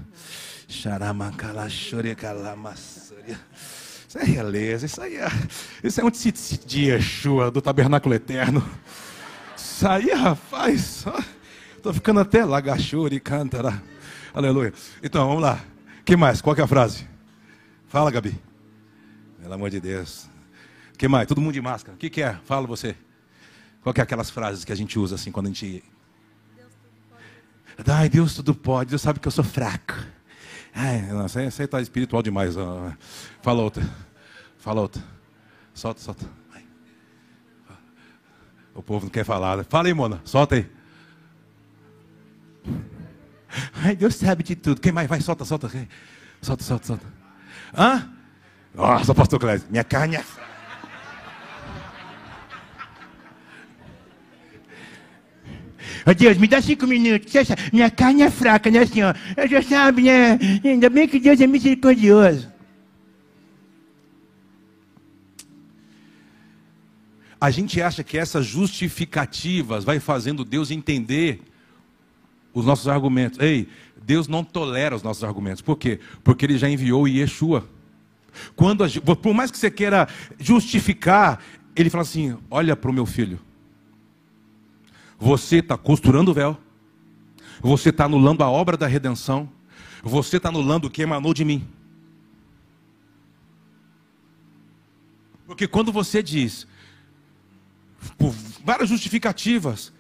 Isso é realeza, isso aí é, isso é um tzitzit de Yeshua, do tabernáculo eterno. Isso aí, rapaz, estou ficando até lagachuri, cantara. Aleluia. Então, vamos lá. que mais? Qual que é a frase? Fala, Gabi. Pelo amor de Deus. que mais? Todo mundo de máscara. O que, que é? Fala você. Qual que é aquelas frases que a gente usa assim quando a gente. Ai, Deus tudo pode. Deus sabe que eu sou fraco. Ai, não, você está espiritual demais. Fala outra. Fala outra. Solta, solta. O povo não quer falar. Né? Fala aí, Mona. Solta aí. [LAUGHS] Ai, Deus sabe de tudo. Quem mais? Vai, solta, solta. Solta, solta, solta. Hã? Nossa, pastor Clésio, minha carne é Deus, me dá cinco minutos. Minha carne é fraca, né, senhor? Eu já sabe, né? Ainda bem que Deus é misericordioso. A gente acha que essas justificativas vai fazendo Deus entender os nossos argumentos. Ei, Deus não tolera os nossos argumentos. Por quê? Porque Ele já enviou Yeshua. Quando, por mais que você queira justificar, Ele fala assim: olha para o meu filho. Você está costurando o véu. Você está anulando a obra da redenção. Você está anulando o que emanou de mim. Porque quando você diz, por várias justificativas,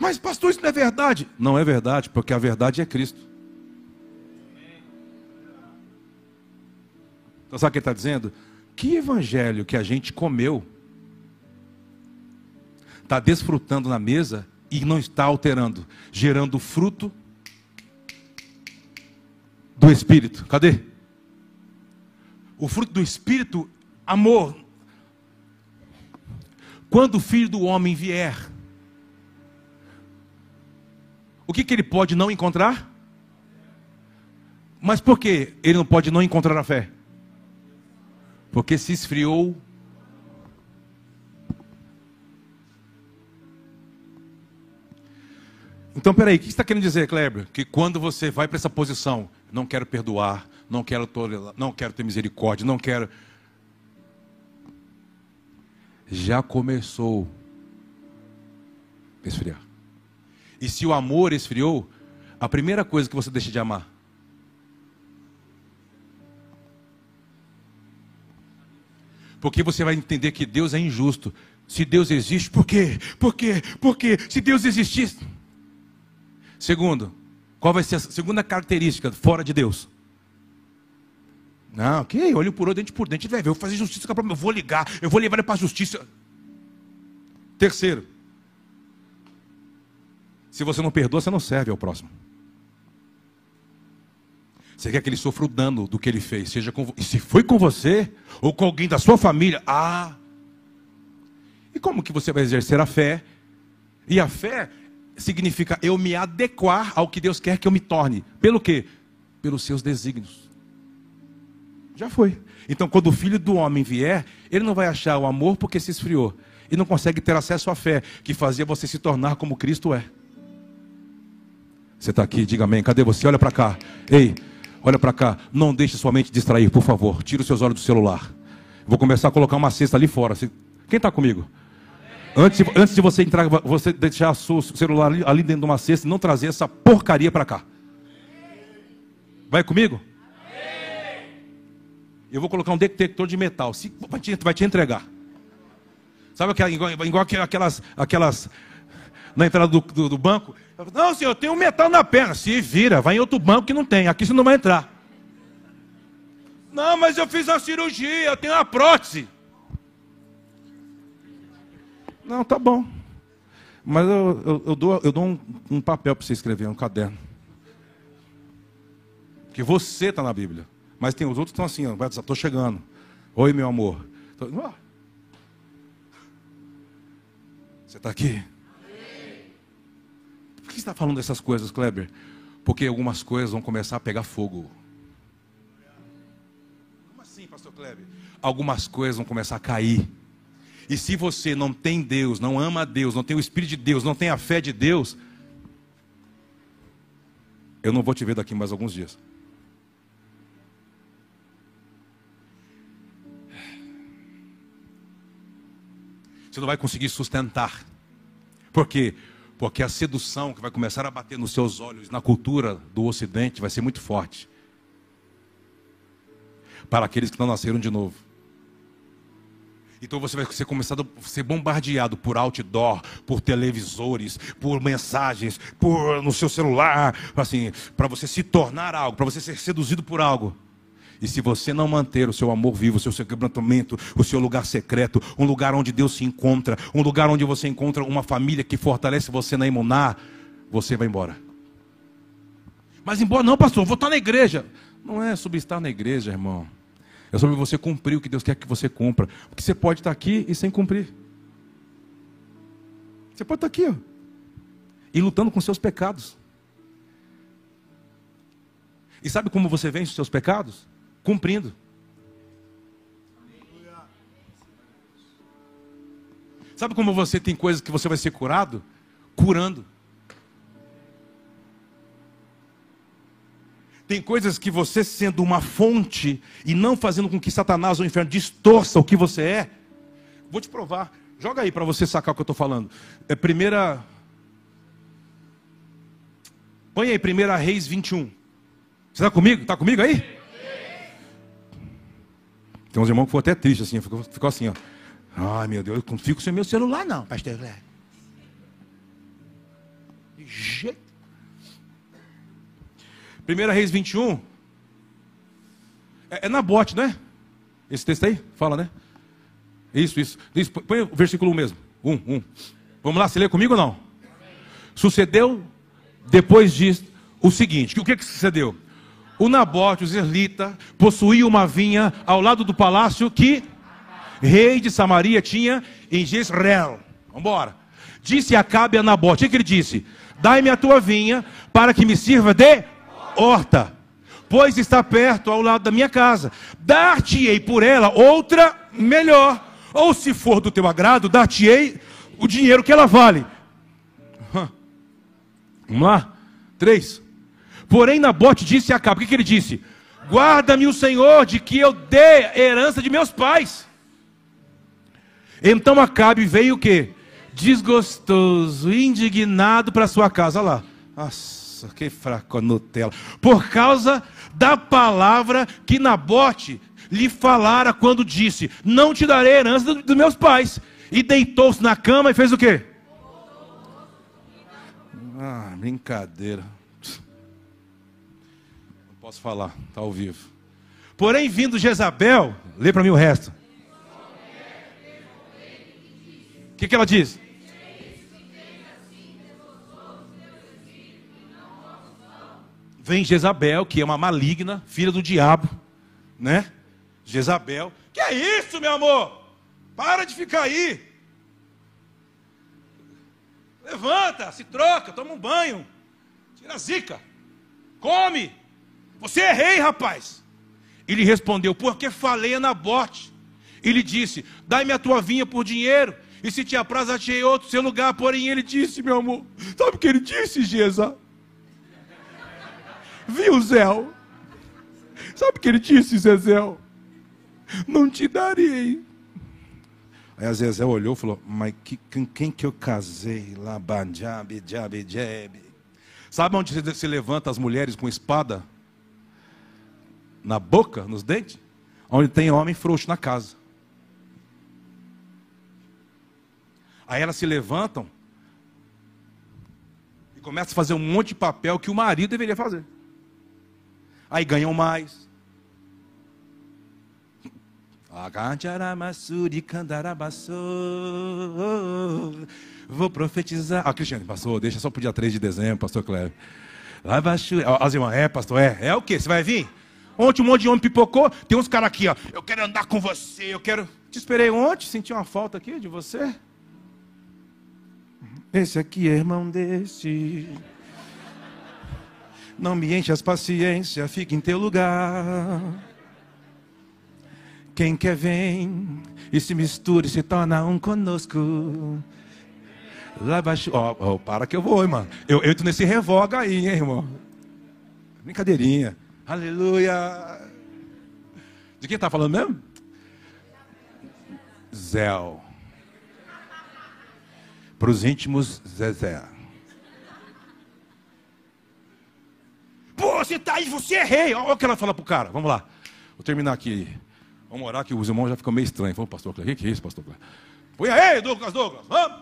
mas pastor, isso não é verdade. Não é verdade, porque a verdade é Cristo. Então sabe o que ele está dizendo? Que evangelho que a gente comeu está desfrutando na mesa e não está alterando, gerando fruto do Espírito. Cadê? O fruto do Espírito, amor. Quando o Filho do Homem vier, o que, que ele pode não encontrar? Mas por que ele não pode não encontrar a fé? Porque se esfriou Então, peraí, o que está querendo dizer, Kleber? Que quando você vai para essa posição, não quero perdoar, não quero tolerar, não quero ter misericórdia, não quero. Já começou a esfriar. E se o amor esfriou, a primeira coisa que você deixa de amar. Porque você vai entender que Deus é injusto. Se Deus existe, por quê? Por quê? Por quê? Se Deus existisse. Segundo, qual vai ser a segunda característica fora de Deus? Não, que olho por olho, dente por dente, ver, eu vou fazer justiça com a eu vou ligar, eu vou levar ele para a justiça. Terceiro, se você não perdoa, você não serve ao próximo. Você quer que ele sofra o dano do que ele fez, seja com, se foi com você ou com alguém da sua família, ah. E como que você vai exercer a fé? E a fé significa eu me adequar ao que Deus quer que eu me torne. Pelo quê? Pelos seus desígnios. Já foi. Então, quando o filho do homem vier, ele não vai achar o amor porque se esfriou. E não consegue ter acesso à fé que fazia você se tornar como Cristo é. Você está aqui, diga amém. Cadê você? Olha para cá. Ei, olha para cá. Não deixe sua mente distrair, por favor. Tira os seus olhos do celular. Vou começar a colocar uma cesta ali fora. Quem está comigo? Antes, antes de você entrar, você deixar o celular ali, ali dentro de uma cesta e não trazer essa porcaria para cá. Vai comigo? Eu vou colocar um detector de metal. Vai, te, vai te entregar. Sabe aquela, igual, igual aquelas, aquelas. Na entrada do, do, do banco. Não, senhor, eu tenho um metal na perna. Se vira, vai em outro banco que não tem. Aqui você não vai entrar. Não, mas eu fiz uma cirurgia, eu tenho uma prótese. Não, tá bom. Mas eu, eu, eu dou, eu dou um, um papel para você escrever, um caderno. Que você está na Bíblia. Mas tem os outros que estão assim, estou chegando. Oi, meu amor. Tô... Você está aqui? Que está falando dessas coisas, Kleber? Porque algumas coisas vão começar a pegar fogo. Como assim, pastor Kleber? Algumas coisas vão começar a cair. E se você não tem Deus, não ama a Deus, não tem o Espírito de Deus, não tem a fé de Deus, eu não vou te ver daqui mais alguns dias. Você não vai conseguir sustentar. Por quê? Porque a sedução que vai começar a bater nos seus olhos na cultura do Ocidente vai ser muito forte. Para aqueles que não nasceram de novo. Então você vai ser começado a ser bombardeado por outdoor, por televisores, por mensagens, por no seu celular, assim, para você se tornar algo, para você ser seduzido por algo. E se você não manter o seu amor vivo, o seu quebrantamento, o seu lugar secreto, um lugar onde Deus se encontra, um lugar onde você encontra uma família que fortalece você na imunar, você vai embora. Mas embora não, pastor, vou estar na igreja. Não é sobre estar na igreja, irmão. É sobre você cumprir o que Deus quer que você cumpra. Porque você pode estar aqui e sem cumprir. Você pode estar aqui, ó, e lutando com seus pecados. E sabe como você vence os seus pecados? Cumprindo. Sabe como você tem coisas que você vai ser curado? Curando. Tem coisas que você sendo uma fonte e não fazendo com que Satanás ou o inferno distorça o que você é. Vou te provar. Joga aí para você sacar o que eu estou falando. É primeira. Põe aí, primeira Reis 21. Você está comigo? Está comigo aí? Tem uns irmãos que foram até tristes assim, ficou, ficou assim, ó. Ai meu Deus, eu não fico sem meu celular, não, pastor Léo. De jeito 1 Reis 21. É, é na bote, não é? Esse texto aí? Fala, né? Isso, isso. põe o versículo 1 mesmo. 1, 1. Vamos lá, você lê comigo ou não? Sucedeu depois disso o seguinte: o que, que sucedeu? O Nabote, o Zerlita, possuía uma vinha ao lado do palácio que rei de Samaria tinha em Jezreel. Embora. Disse Acabe a Nabote: o que ele disse? Dai-me a tua vinha para que me sirva de horta, pois está perto ao lado da minha casa. Dar-te-ei por ela outra melhor, ou se for do teu agrado, dar-te-ei o dinheiro que ela vale. Vamos lá? Três. Porém, Nabote disse a Acabe: o que, que ele disse? Guarda-me o Senhor de que eu dê herança de meus pais. Então Acabe veio o que? Desgostoso, indignado para sua casa. Olha lá. Nossa que fraco Nutella. Por causa da palavra que Nabote lhe falara quando disse: Não te darei herança dos meus pais. E deitou-se na cama e fez o quê? Ah, brincadeira. Posso falar, está ao vivo. Porém, vindo Jezabel, lê para mim o resto. O que, que ela diz? vem Jezabel, que é uma maligna, filha do diabo, né? Jezabel, que é isso, meu amor? Para de ficar aí. Levanta, se troca, toma um banho, tira a zica, come. Você é rei, rapaz. Ele respondeu: Porque falei a Nabote. Ele disse: Dai-me a tua vinha por dinheiro, e se te apraz, achei outro seu lugar. Porém, ele disse, meu amor, sabe o que ele disse, Jesus? Viu, Zé? Sabe o que ele disse, Zezé? Não te darei. Aí a Zezé olhou e falou: Mas que, com quem que eu casei? Lá, banjabe, jabe, jabe. Sabe onde se levanta as mulheres com espada? Na boca, nos dentes? Onde tem homem frouxo na casa. Aí elas se levantam e começam a fazer um monte de papel que o marido deveria fazer aí ganham mais. Vou profetizar. Ah, Cristiane, passou, deixa só para o dia 3 de dezembro, pastor Cléber. As irmãs, é, pastor, é. É o que? Você vai vir? Ontem um monte de homem pipocou, tem uns caras aqui, ó. Eu quero andar com você, eu quero. Te esperei ontem, senti uma falta aqui de você. Esse aqui é irmão desse. Não me enche as paciências, fica em teu lugar. Quem quer vem e se mistura e se torna um conosco. Lá baixo. Ó, oh, oh, para que eu vou, irmão. Eu entro nesse revoga aí, hein, irmão. Brincadeirinha. Aleluia. De quem está falando mesmo? Zéu. Para os íntimos, Zezé. Pô, você tá aí, você é rei. Olha o que ela fala pro cara. Vamos lá. Vou terminar aqui. Vamos orar que os irmãos já ficam meio estranhos. Falou, pastor Cleber, o que é isso, pastor Cleber? Põe aí, Douglas, Douglas. Vamos.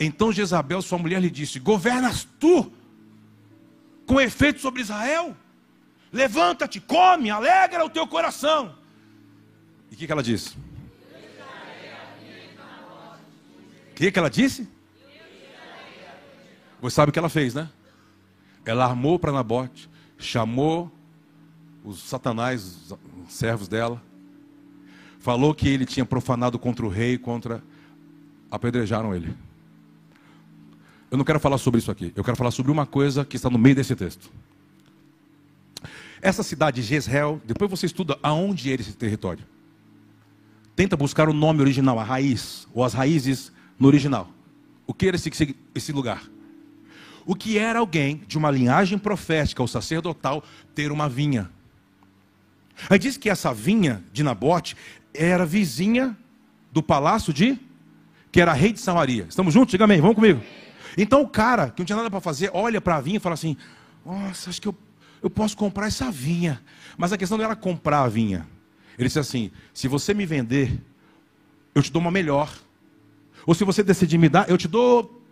Então Jezabel, sua mulher, lhe disse: Governas tu com efeito sobre Israel? Levanta-te, come, alegra o teu coração. E o que, que ela disse? O que, que ela disse? Você sabe o que ela fez, né? Ela armou para Nabote, chamou os satanás, os servos dela, falou que ele tinha profanado contra o rei, contra. Apedrejaram ele. Eu não quero falar sobre isso aqui. Eu quero falar sobre uma coisa que está no meio desse texto. Essa cidade de Jezreel, depois você estuda aonde era esse território. Tenta buscar o nome original, a raiz, ou as raízes no original. O que era esse, esse lugar? O que era alguém de uma linhagem profética ou sacerdotal ter uma vinha. Aí diz que essa vinha de Nabote era vizinha do palácio de que era rei de Samaria. Estamos juntos? Diga amém, vamos comigo. Então o cara, que não tinha nada para fazer, olha para a vinha e fala assim: Nossa, acho que eu eu posso comprar essa vinha. Mas a questão não era comprar a vinha. Ele disse assim: se você me vender, eu te dou uma melhor. Ou se você decidir me dar, eu te dou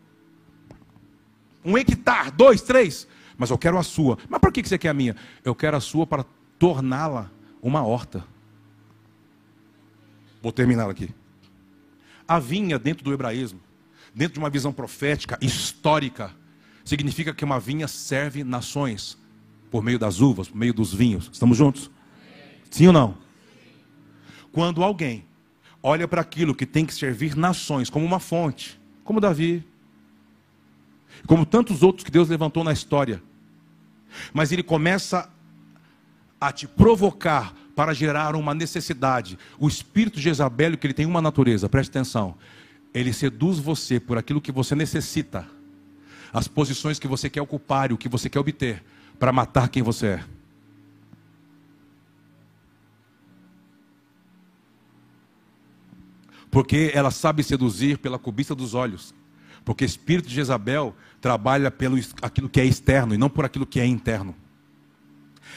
um hectare, dois, três. Mas eu quero a sua. Mas por que você quer a minha? Eu quero a sua para torná-la uma horta. Vou terminar aqui. A vinha, dentro do hebraísmo, dentro de uma visão profética, histórica, significa que uma vinha serve nações por meio das uvas, por meio dos vinhos. Estamos juntos? Sim ou não? Quando alguém olha para aquilo que tem que servir nações como uma fonte, como Davi, como tantos outros que Deus levantou na história, mas ele começa a te provocar para gerar uma necessidade. O espírito de Jezabel, que ele tem uma natureza, preste atenção. Ele seduz você por aquilo que você necessita, as posições que você quer ocupar e o que você quer obter para matar quem você é. Porque ela sabe seduzir pela cobiça dos olhos. Porque o espírito de Jezabel trabalha pelo aquilo que é externo e não por aquilo que é interno.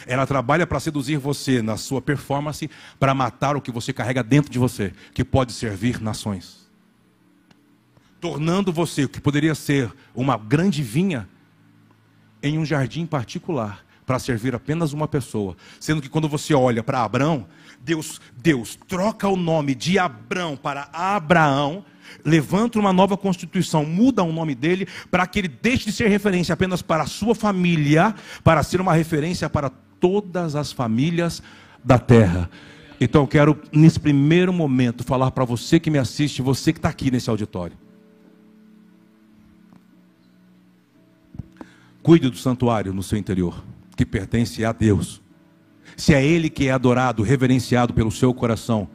Ela trabalha para seduzir você na sua performance, para matar o que você carrega dentro de você, que pode servir nações. Tornando você o que poderia ser uma grande vinha em um jardim particular para servir apenas uma pessoa. Sendo que quando você olha para Abraão, Deus, Deus troca o nome de Abrão para Abraão, levanta uma nova constituição, muda o nome dele para que ele deixe de ser referência apenas para a sua família, para ser uma referência para todas as famílias da terra. Então eu quero, nesse primeiro momento, falar para você que me assiste, você que está aqui nesse auditório. Cuide do santuário no seu interior, que pertence a Deus. Se é Ele que é adorado, reverenciado pelo seu coração.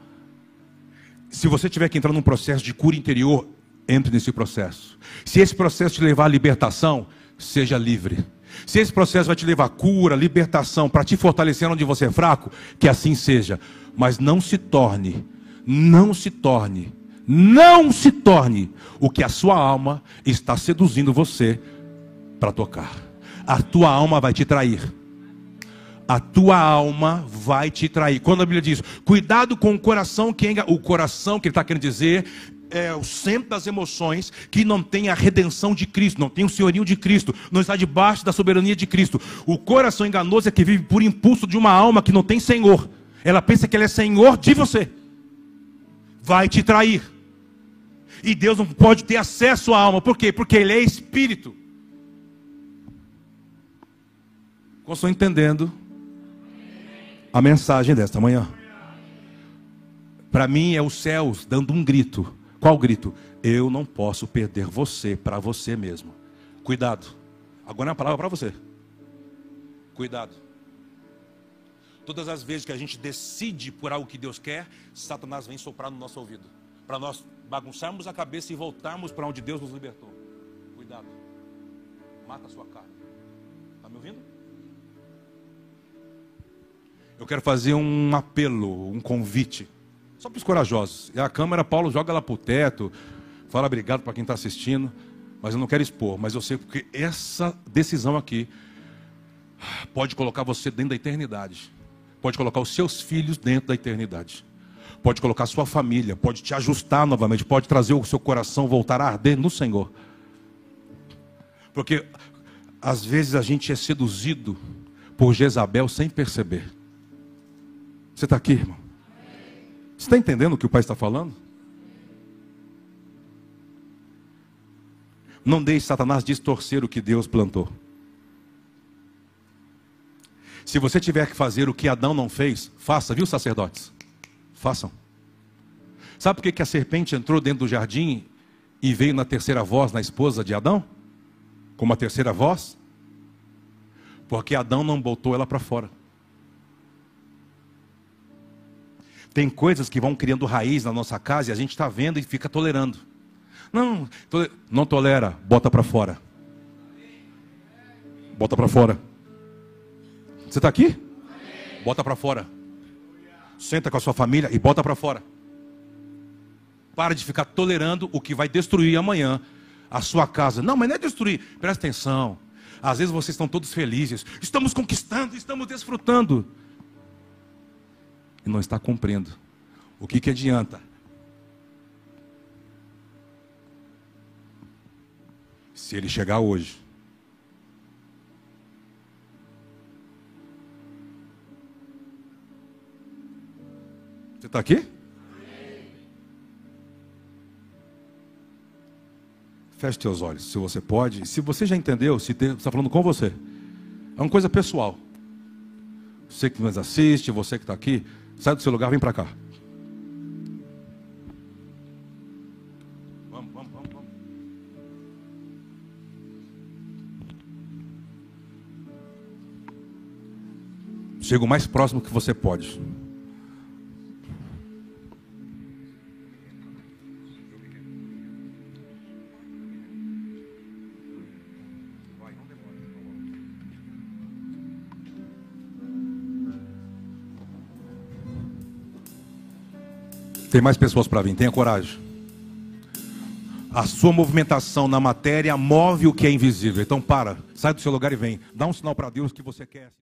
Se você tiver que entrar num processo de cura interior, entre nesse processo. Se esse processo te levar à libertação, seja livre. Se esse processo vai te levar a cura, libertação, para te fortalecer onde você é fraco, que assim seja. Mas não se torne, não se torne, não se torne o que a sua alma está seduzindo você para tocar. A tua alma vai te trair. A tua alma vai te trair. Quando a Bíblia diz, cuidado com o coração que o coração que ele está querendo dizer é o centro das emoções que não tem a redenção de Cristo, não tem o senhorio de Cristo, não está debaixo da soberania de Cristo. O coração enganoso é que vive por impulso de uma alma que não tem Senhor. Ela pensa que ele é Senhor de você. Vai te trair. E Deus não pode ter acesso à alma. Por quê? Porque ele é espírito. Como estou entendendo? a mensagem desta manhã. Para mim é os céus dando um grito. Qual grito? Eu não posso perder você para você mesmo. Cuidado. Agora é a palavra para você. Cuidado. Todas as vezes que a gente decide por algo que Deus quer, Satanás vem soprar no nosso ouvido. Para nós bagunçarmos a cabeça e voltarmos para onde Deus nos libertou. Cuidado. Mata a sua carne. Está me ouvindo? Eu quero fazer um apelo, um convite. Só para os corajosos. E a câmera, Paulo joga lá para o teto. Fala obrigado para quem está assistindo. Mas eu não quero expor. Mas eu sei porque essa decisão aqui pode colocar você dentro da eternidade. Pode colocar os seus filhos dentro da eternidade. Pode colocar sua família, pode te ajustar novamente, pode trazer o seu coração voltar a arder no Senhor. Porque às vezes a gente é seduzido por Jezabel sem perceber. Você está aqui, irmão? Você está entendendo o que o pai está falando? Não deixe Satanás distorcer o que Deus plantou. Se você tiver que fazer o que Adão não fez, faça, viu, sacerdotes? Façam. Sabe por que, a serpente entrou dentro do jardim e veio na terceira voz na esposa de Adão? Como a terceira voz? Porque Adão não botou ela para fora. Tem coisas que vão criando raiz na nossa casa e a gente está vendo e fica tolerando. Não, não tolera, bota para fora. Bota para fora. Você está aqui? Bota para fora. Senta com a sua família e bota para fora. Para de ficar tolerando o que vai destruir amanhã a sua casa. Não, mas não é destruir. Presta atenção. Às vezes vocês estão todos felizes. Estamos conquistando, estamos desfrutando. E não está cumprindo. O que, que adianta? Se ele chegar hoje Você está aqui? Feche teus olhos, se você pode. Se você já entendeu, se está falando com você. É uma coisa pessoal. Você que nos assiste, você que está aqui, sai do seu lugar, vem para cá. Vamos, vamos, vamos, vamos. Chega o mais próximo que você pode. Tem mais pessoas para vir, tenha coragem. A sua movimentação na matéria move o que é invisível. Então para, sai do seu lugar e vem. Dá um sinal para Deus que você quer.